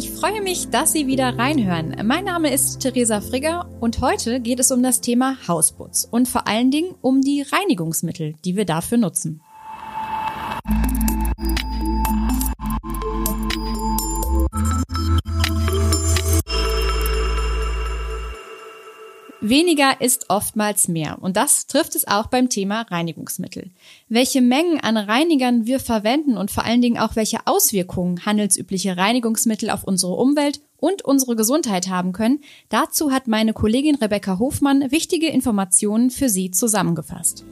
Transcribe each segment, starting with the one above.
Ich freue mich, dass Sie wieder reinhören. Mein Name ist Theresa Frigger und heute geht es um das Thema Hausputz und vor allen Dingen um die Reinigungsmittel, die wir dafür nutzen. Weniger ist oftmals mehr und das trifft es auch beim Thema Reinigungsmittel. Welche Mengen an Reinigern wir verwenden und vor allen Dingen auch welche Auswirkungen handelsübliche Reinigungsmittel auf unsere Umwelt und unsere Gesundheit haben können, dazu hat meine Kollegin Rebecca Hofmann wichtige Informationen für Sie zusammengefasst.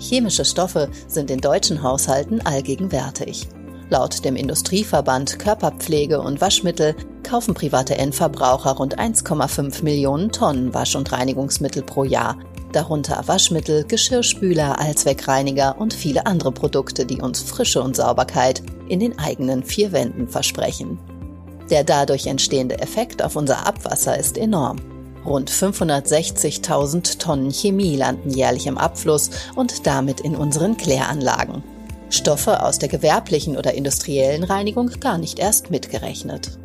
Chemische Stoffe sind in deutschen Haushalten allgegenwärtig. Laut dem Industrieverband Körperpflege und Waschmittel kaufen private Endverbraucher rund 1,5 Millionen Tonnen Wasch- und Reinigungsmittel pro Jahr, darunter Waschmittel, Geschirrspüler, Allzweckreiniger und viele andere Produkte, die uns Frische und Sauberkeit in den eigenen vier Wänden versprechen. Der dadurch entstehende Effekt auf unser Abwasser ist enorm. Rund 560.000 Tonnen Chemie landen jährlich im Abfluss und damit in unseren Kläranlagen. Stoffe aus der gewerblichen oder industriellen Reinigung gar nicht erst mitgerechnet.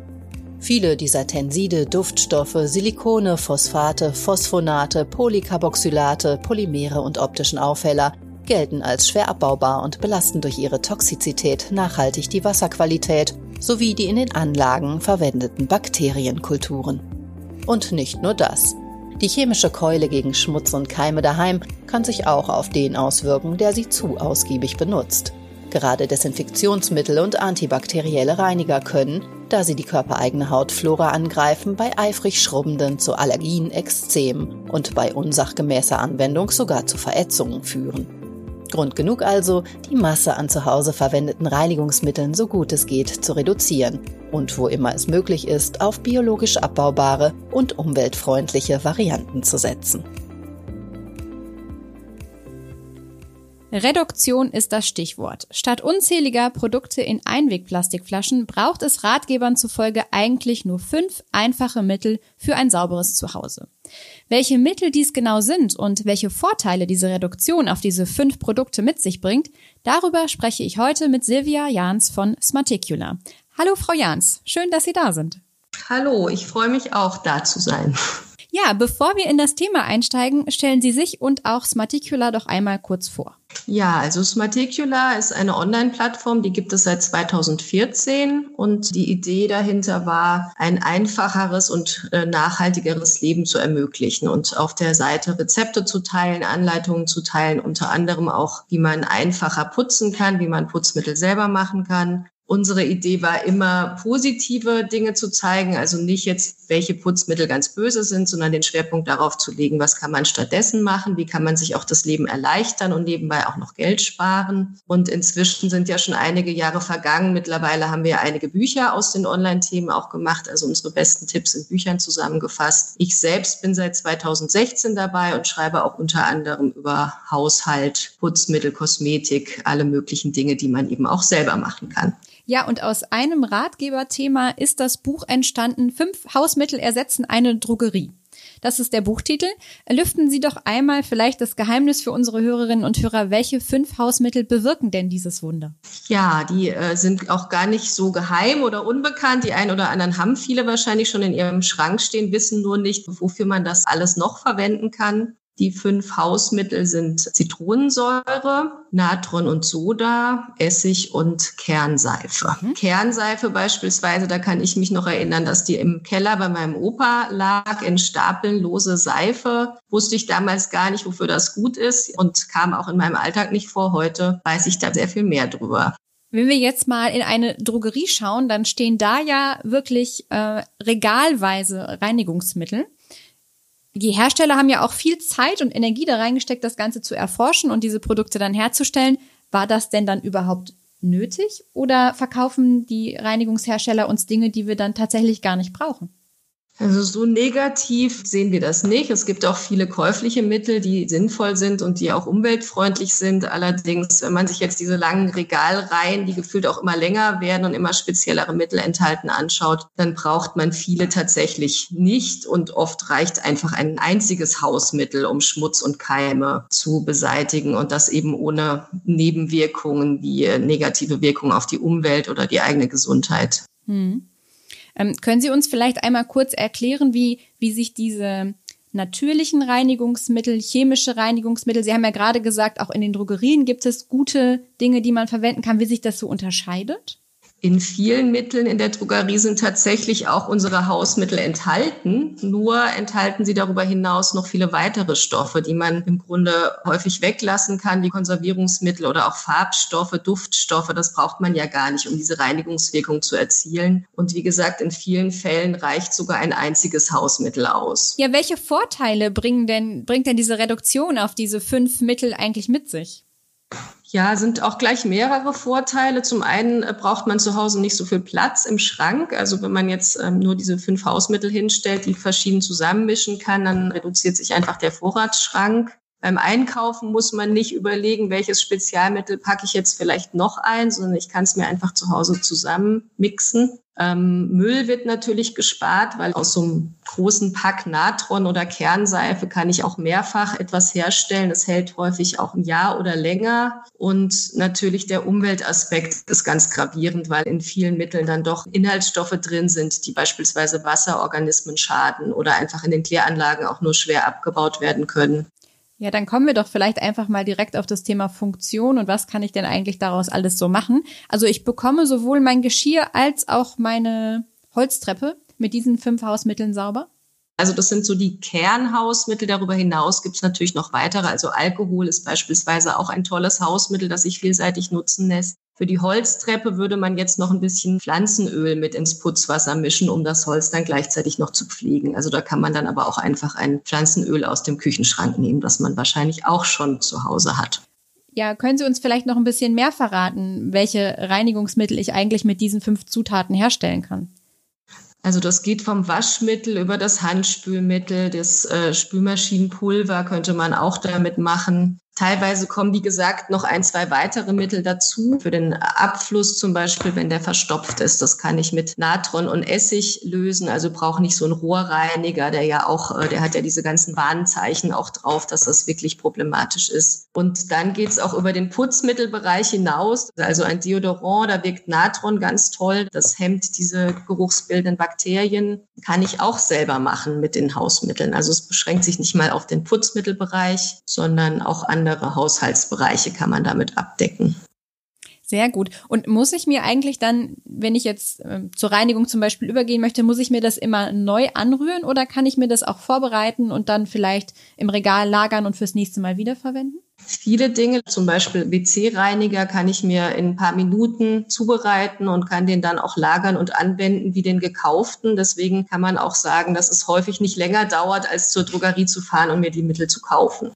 Viele dieser Tenside, Duftstoffe, Silikone, Phosphate, Phosphonate, Polycarboxylate, Polymere und optischen Aufheller gelten als schwer abbaubar und belasten durch ihre Toxizität nachhaltig die Wasserqualität sowie die in den Anlagen verwendeten Bakterienkulturen. Und nicht nur das. Die chemische Keule gegen Schmutz und Keime daheim kann sich auch auf den auswirken, der sie zu ausgiebig benutzt. Gerade Desinfektionsmittel und antibakterielle Reiniger können, da sie die körpereigene Hautflora angreifen, bei eifrig Schrubbenden zu Allergien, Ekzemen und bei unsachgemäßer Anwendung sogar zu Verätzungen führen. Grund genug also, die Masse an zu Hause verwendeten Reinigungsmitteln so gut es geht zu reduzieren und wo immer es möglich ist, auf biologisch abbaubare und umweltfreundliche Varianten zu setzen. Reduktion ist das Stichwort. Statt unzähliger Produkte in Einwegplastikflaschen braucht es Ratgebern zufolge eigentlich nur fünf einfache Mittel für ein sauberes Zuhause. Welche Mittel dies genau sind und welche Vorteile diese Reduktion auf diese fünf Produkte mit sich bringt, darüber spreche ich heute mit Silvia Jans von Smarticula. Hallo Frau Jans, schön, dass Sie da sind. Hallo, ich freue mich auch da zu sein. Ja, bevor wir in das Thema einsteigen, stellen Sie sich und auch Smarticula doch einmal kurz vor. Ja, also Smarticula ist eine Online-Plattform, die gibt es seit 2014 und die Idee dahinter war, ein einfacheres und äh, nachhaltigeres Leben zu ermöglichen und auf der Seite Rezepte zu teilen, Anleitungen zu teilen, unter anderem auch, wie man einfacher putzen kann, wie man Putzmittel selber machen kann Unsere Idee war immer, positive Dinge zu zeigen, also nicht jetzt, welche Putzmittel ganz böse sind, sondern den Schwerpunkt darauf zu legen, was kann man stattdessen machen, wie kann man sich auch das Leben erleichtern und nebenbei auch noch Geld sparen. Und inzwischen sind ja schon einige Jahre vergangen. Mittlerweile haben wir einige Bücher aus den Online-Themen auch gemacht, also unsere besten Tipps in Büchern zusammengefasst. Ich selbst bin seit 2016 dabei und schreibe auch unter anderem über Haushalt, Putzmittel, Kosmetik, alle möglichen Dinge, die man eben auch selber machen kann. Ja, und aus einem Ratgeberthema ist das Buch entstanden, Fünf Hausmittel ersetzen eine Drogerie. Das ist der Buchtitel. Lüften Sie doch einmal vielleicht das Geheimnis für unsere Hörerinnen und Hörer. Welche fünf Hausmittel bewirken denn dieses Wunder? Ja, die äh, sind auch gar nicht so geheim oder unbekannt. Die einen oder anderen haben viele wahrscheinlich schon in ihrem Schrank stehen, wissen nur nicht, wofür man das alles noch verwenden kann. Die fünf Hausmittel sind Zitronensäure, Natron und Soda, Essig und Kernseife. Mhm. Kernseife beispielsweise, da kann ich mich noch erinnern, dass die im Keller bei meinem Opa lag in Stapeln lose Seife. Wusste ich damals gar nicht, wofür das gut ist und kam auch in meinem Alltag nicht vor. Heute weiß ich da sehr viel mehr drüber. Wenn wir jetzt mal in eine Drogerie schauen, dann stehen da ja wirklich äh, regalweise Reinigungsmittel die Hersteller haben ja auch viel Zeit und Energie da reingesteckt, das Ganze zu erforschen und diese Produkte dann herzustellen. War das denn dann überhaupt nötig oder verkaufen die Reinigungshersteller uns Dinge, die wir dann tatsächlich gar nicht brauchen? Also so negativ sehen wir das nicht. Es gibt auch viele käufliche Mittel, die sinnvoll sind und die auch umweltfreundlich sind. Allerdings, wenn man sich jetzt diese langen Regalreihen, die gefühlt auch immer länger werden und immer speziellere Mittel enthalten, anschaut, dann braucht man viele tatsächlich nicht und oft reicht einfach ein einziges Hausmittel, um Schmutz und Keime zu beseitigen und das eben ohne Nebenwirkungen wie negative Wirkungen auf die Umwelt oder die eigene Gesundheit. Hm. Ähm, können Sie uns vielleicht einmal kurz erklären, wie, wie sich diese natürlichen Reinigungsmittel, chemische Reinigungsmittel, Sie haben ja gerade gesagt, auch in den Drogerien gibt es gute Dinge, die man verwenden kann, wie sich das so unterscheidet? In vielen Mitteln in der Drogerie sind tatsächlich auch unsere Hausmittel enthalten. Nur enthalten sie darüber hinaus noch viele weitere Stoffe, die man im Grunde häufig weglassen kann, wie Konservierungsmittel oder auch Farbstoffe, Duftstoffe. Das braucht man ja gar nicht, um diese Reinigungswirkung zu erzielen. Und wie gesagt, in vielen Fällen reicht sogar ein einziges Hausmittel aus. Ja, welche Vorteile bringen denn, bringt denn diese Reduktion auf diese fünf Mittel eigentlich mit sich? Ja, sind auch gleich mehrere Vorteile. Zum einen äh, braucht man zu Hause nicht so viel Platz im Schrank. Also wenn man jetzt ähm, nur diese fünf Hausmittel hinstellt, die verschieden zusammenmischen kann, dann reduziert sich einfach der Vorratsschrank. Beim Einkaufen muss man nicht überlegen, welches Spezialmittel packe ich jetzt vielleicht noch ein, sondern ich kann es mir einfach zu Hause zusammen mixen. Ähm, Müll wird natürlich gespart, weil aus so einem großen Pack Natron oder Kernseife kann ich auch mehrfach etwas herstellen. Das hält häufig auch ein Jahr oder länger. Und natürlich der Umweltaspekt ist ganz gravierend, weil in vielen Mitteln dann doch Inhaltsstoffe drin sind, die beispielsweise Wasserorganismen schaden oder einfach in den Kläranlagen auch nur schwer abgebaut werden können. Ja, dann kommen wir doch vielleicht einfach mal direkt auf das Thema Funktion und was kann ich denn eigentlich daraus alles so machen. Also ich bekomme sowohl mein Geschirr als auch meine Holztreppe mit diesen fünf Hausmitteln sauber. Also das sind so die Kernhausmittel. Darüber hinaus gibt es natürlich noch weitere. Also Alkohol ist beispielsweise auch ein tolles Hausmittel, das sich vielseitig nutzen lässt. Für die Holztreppe würde man jetzt noch ein bisschen Pflanzenöl mit ins Putzwasser mischen, um das Holz dann gleichzeitig noch zu pflegen. Also da kann man dann aber auch einfach ein Pflanzenöl aus dem Küchenschrank nehmen, das man wahrscheinlich auch schon zu Hause hat. Ja, können Sie uns vielleicht noch ein bisschen mehr verraten, welche Reinigungsmittel ich eigentlich mit diesen fünf Zutaten herstellen kann? Also das geht vom Waschmittel über das Handspülmittel, das äh, Spülmaschinenpulver könnte man auch damit machen. Teilweise kommen, wie gesagt, noch ein, zwei weitere Mittel dazu. Für den Abfluss zum Beispiel, wenn der verstopft ist, das kann ich mit Natron und Essig lösen. Also brauche nicht so einen Rohrreiniger, der ja auch, äh, der hat ja diese ganzen Warnzeichen auch drauf, dass das wirklich problematisch ist. Und dann geht's auch über den Putzmittelbereich hinaus. Also ein Deodorant, da wirkt Natron ganz toll. Das hemmt diese geruchsbildenden Bakterien. Kann ich auch selber machen mit den Hausmitteln. Also es beschränkt sich nicht mal auf den Putzmittelbereich, sondern auch an andere Haushaltsbereiche kann man damit abdecken. Sehr gut. Und muss ich mir eigentlich dann, wenn ich jetzt äh, zur Reinigung zum Beispiel übergehen möchte, muss ich mir das immer neu anrühren oder kann ich mir das auch vorbereiten und dann vielleicht im Regal lagern und fürs nächste Mal wiederverwenden? Viele Dinge, zum Beispiel WC-Reiniger, kann ich mir in ein paar Minuten zubereiten und kann den dann auch lagern und anwenden wie den gekauften. Deswegen kann man auch sagen, dass es häufig nicht länger dauert, als zur Drogerie zu fahren und mir die Mittel zu kaufen.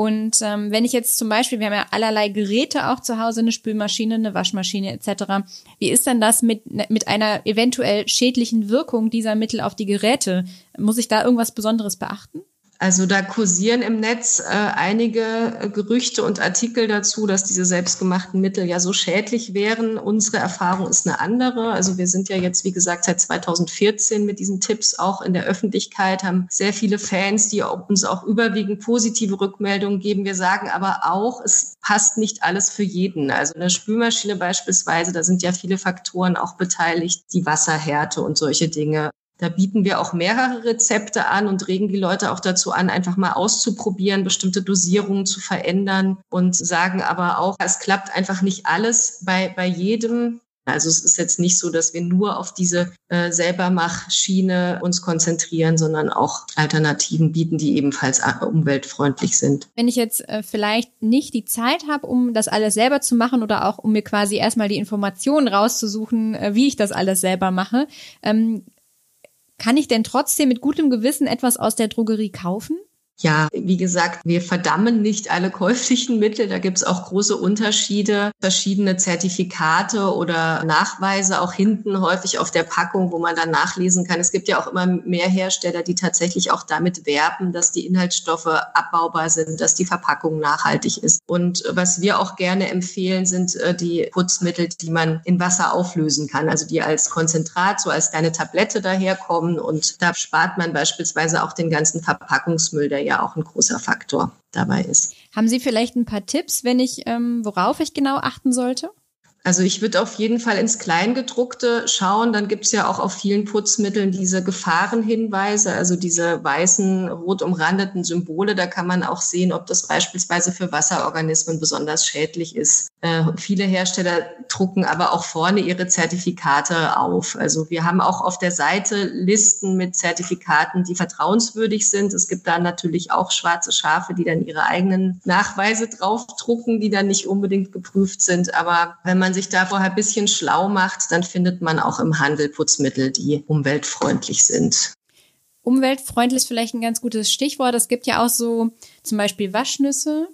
Und ähm, wenn ich jetzt zum Beispiel, wir haben ja allerlei Geräte auch zu Hause, eine Spülmaschine, eine Waschmaschine etc. Wie ist denn das mit, mit einer eventuell schädlichen Wirkung dieser Mittel auf die Geräte? Muss ich da irgendwas Besonderes beachten? Also da kursieren im Netz äh, einige äh, Gerüchte und Artikel dazu, dass diese selbstgemachten Mittel ja so schädlich wären. Unsere Erfahrung ist eine andere. Also wir sind ja jetzt, wie gesagt, seit 2014 mit diesen Tipps auch in der Öffentlichkeit, haben sehr viele Fans, die uns auch überwiegend positive Rückmeldungen geben. Wir sagen aber auch, es passt nicht alles für jeden. Also eine Spülmaschine beispielsweise, da sind ja viele Faktoren auch beteiligt, die Wasserhärte und solche Dinge. Da bieten wir auch mehrere Rezepte an und regen die Leute auch dazu an, einfach mal auszuprobieren, bestimmte Dosierungen zu verändern und sagen aber auch, es klappt einfach nicht alles bei, bei jedem. Also es ist jetzt nicht so, dass wir nur auf diese äh, Selbermachschiene uns konzentrieren, sondern auch Alternativen bieten, die ebenfalls äh, umweltfreundlich sind. Wenn ich jetzt äh, vielleicht nicht die Zeit habe, um das alles selber zu machen oder auch um mir quasi erstmal die Informationen rauszusuchen, äh, wie ich das alles selber mache, ähm, kann ich denn trotzdem mit gutem Gewissen etwas aus der Drogerie kaufen? Ja, wie gesagt, wir verdammen nicht alle käuflichen Mittel. Da gibt es auch große Unterschiede, verschiedene Zertifikate oder Nachweise auch hinten häufig auf der Packung, wo man dann nachlesen kann. Es gibt ja auch immer mehr Hersteller, die tatsächlich auch damit werben, dass die Inhaltsstoffe abbaubar sind, dass die Verpackung nachhaltig ist. Und was wir auch gerne empfehlen, sind äh, die Putzmittel, die man in Wasser auflösen kann, also die als Konzentrat, so als kleine Tablette daherkommen. Und da spart man beispielsweise auch den ganzen Verpackungsmüll, der ja auch ein großer Faktor dabei ist. Haben Sie vielleicht ein paar Tipps, wenn ich, ähm, worauf ich genau achten sollte? Also ich würde auf jeden Fall ins Kleingedruckte schauen. Dann gibt es ja auch auf vielen Putzmitteln diese Gefahrenhinweise, also diese weißen, rot umrandeten Symbole. Da kann man auch sehen, ob das beispielsweise für Wasserorganismen besonders schädlich ist. Äh, viele Hersteller drucken aber auch vorne ihre Zertifikate auf. Also wir haben auch auf der Seite Listen mit Zertifikaten, die vertrauenswürdig sind. Es gibt da natürlich auch schwarze Schafe, die dann ihre eigenen Nachweise draufdrucken, die dann nicht unbedingt geprüft sind. Aber wenn man sich da vorher ein bisschen schlau macht, dann findet man auch im Handel Putzmittel, die umweltfreundlich sind. Umweltfreundlich ist vielleicht ein ganz gutes Stichwort. Es gibt ja auch so zum Beispiel Waschnüsse,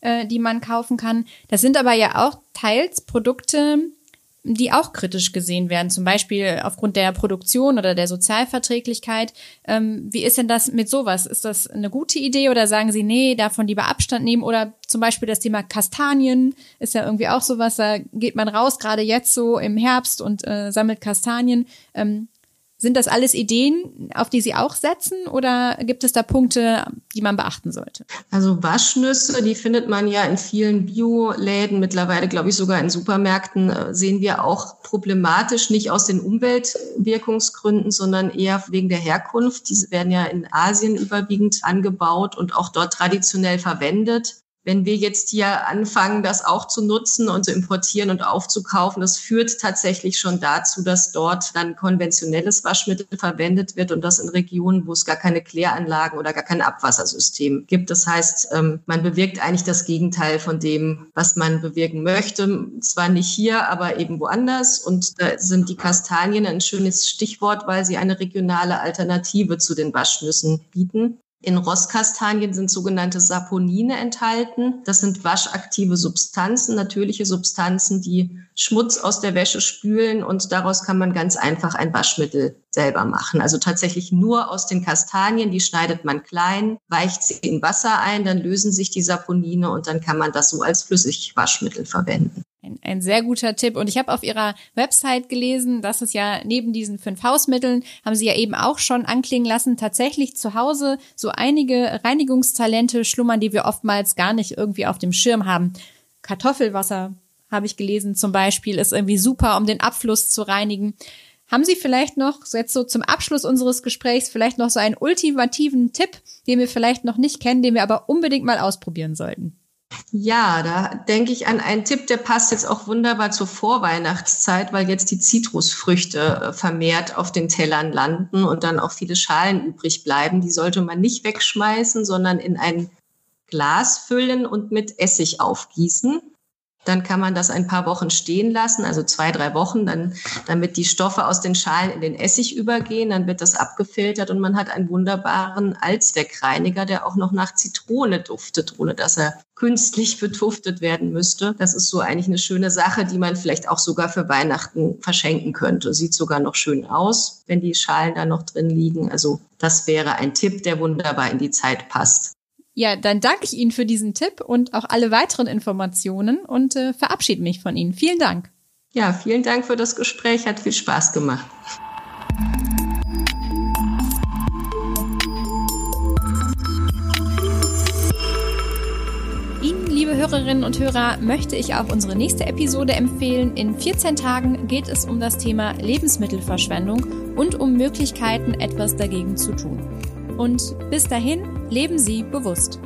äh, die man kaufen kann. Das sind aber ja auch teils Produkte, die auch kritisch gesehen werden, zum Beispiel aufgrund der Produktion oder der Sozialverträglichkeit. Ähm, wie ist denn das mit sowas? Ist das eine gute Idee oder sagen Sie, nee, davon lieber Abstand nehmen? Oder zum Beispiel das Thema Kastanien ist ja irgendwie auch sowas, da geht man raus, gerade jetzt so im Herbst und äh, sammelt Kastanien. Ähm, sind das alles Ideen, auf die Sie auch setzen oder gibt es da Punkte, die man beachten sollte? Also Waschnüsse, die findet man ja in vielen Bioläden, mittlerweile glaube ich sogar in Supermärkten, äh, sehen wir auch problematisch, nicht aus den Umweltwirkungsgründen, sondern eher wegen der Herkunft. Diese werden ja in Asien überwiegend angebaut und auch dort traditionell verwendet wenn wir jetzt hier anfangen, das auch zu nutzen und zu importieren und aufzukaufen, das führt tatsächlich schon dazu, dass dort dann konventionelles Waschmittel verwendet wird und das in Regionen, wo es gar keine Kläranlagen oder gar kein Abwassersystem gibt. Das heißt, ähm, man bewirkt eigentlich das Gegenteil von dem, was man bewirken möchte. Zwar nicht hier, aber eben woanders. Und da sind die Kastanien ein schönes Stichwort, weil sie eine regionale Alternative zu den Waschnüssen bieten. In Rostkastanien sind sogenannte Saponine enthalten. Das sind waschaktive Substanzen, natürliche Substanzen, die Schmutz aus der Wäsche spülen und daraus kann man ganz einfach ein Waschmittel selber machen. Also tatsächlich nur aus den Kastanien, die schneidet man klein, weicht sie in Wasser ein, dann lösen sich die Saponine und dann kann man das so als Flüssigwaschmittel verwenden. Ein, ein sehr guter Tipp. Und ich habe auf Ihrer Website gelesen, dass es ja neben diesen fünf Hausmitteln, haben Sie ja eben auch schon anklingen lassen, tatsächlich zu Hause so einige Reinigungstalente schlummern, die wir oftmals gar nicht irgendwie auf dem Schirm haben. Kartoffelwasser, habe ich gelesen, zum Beispiel, ist irgendwie super, um den Abfluss zu reinigen. Haben Sie vielleicht noch, jetzt so zum Abschluss unseres Gesprächs, vielleicht noch so einen ultimativen Tipp, den wir vielleicht noch nicht kennen, den wir aber unbedingt mal ausprobieren sollten? Ja, da denke ich an einen Tipp, der passt jetzt auch wunderbar zur Vorweihnachtszeit, weil jetzt die Zitrusfrüchte äh, vermehrt auf den Tellern landen und dann auch viele Schalen übrig bleiben. Die sollte man nicht wegschmeißen, sondern in ein Glas füllen und mit Essig aufgießen. Dann kann man das ein paar Wochen stehen lassen, also zwei, drei Wochen, dann, damit die Stoffe aus den Schalen in den Essig übergehen. Dann wird das abgefiltert und man hat einen wunderbaren Alzdeckereiniger, der auch noch nach Zitrone duftet, ohne dass er künstlich betuftet werden müsste. Das ist so eigentlich eine schöne Sache, die man vielleicht auch sogar für Weihnachten verschenken könnte. Sieht sogar noch schön aus, wenn die Schalen da noch drin liegen. Also das wäre ein Tipp, der wunderbar in die Zeit passt. Ja, dann danke ich Ihnen für diesen Tipp und auch alle weiteren Informationen und äh, verabschiede mich von Ihnen. Vielen Dank. Ja, vielen Dank für das Gespräch. Hat viel Spaß gemacht. Ihnen, liebe Hörerinnen und Hörer, möchte ich auch unsere nächste Episode empfehlen. In 14 Tagen geht es um das Thema Lebensmittelverschwendung und um Möglichkeiten, etwas dagegen zu tun. Und bis dahin, leben Sie bewusst.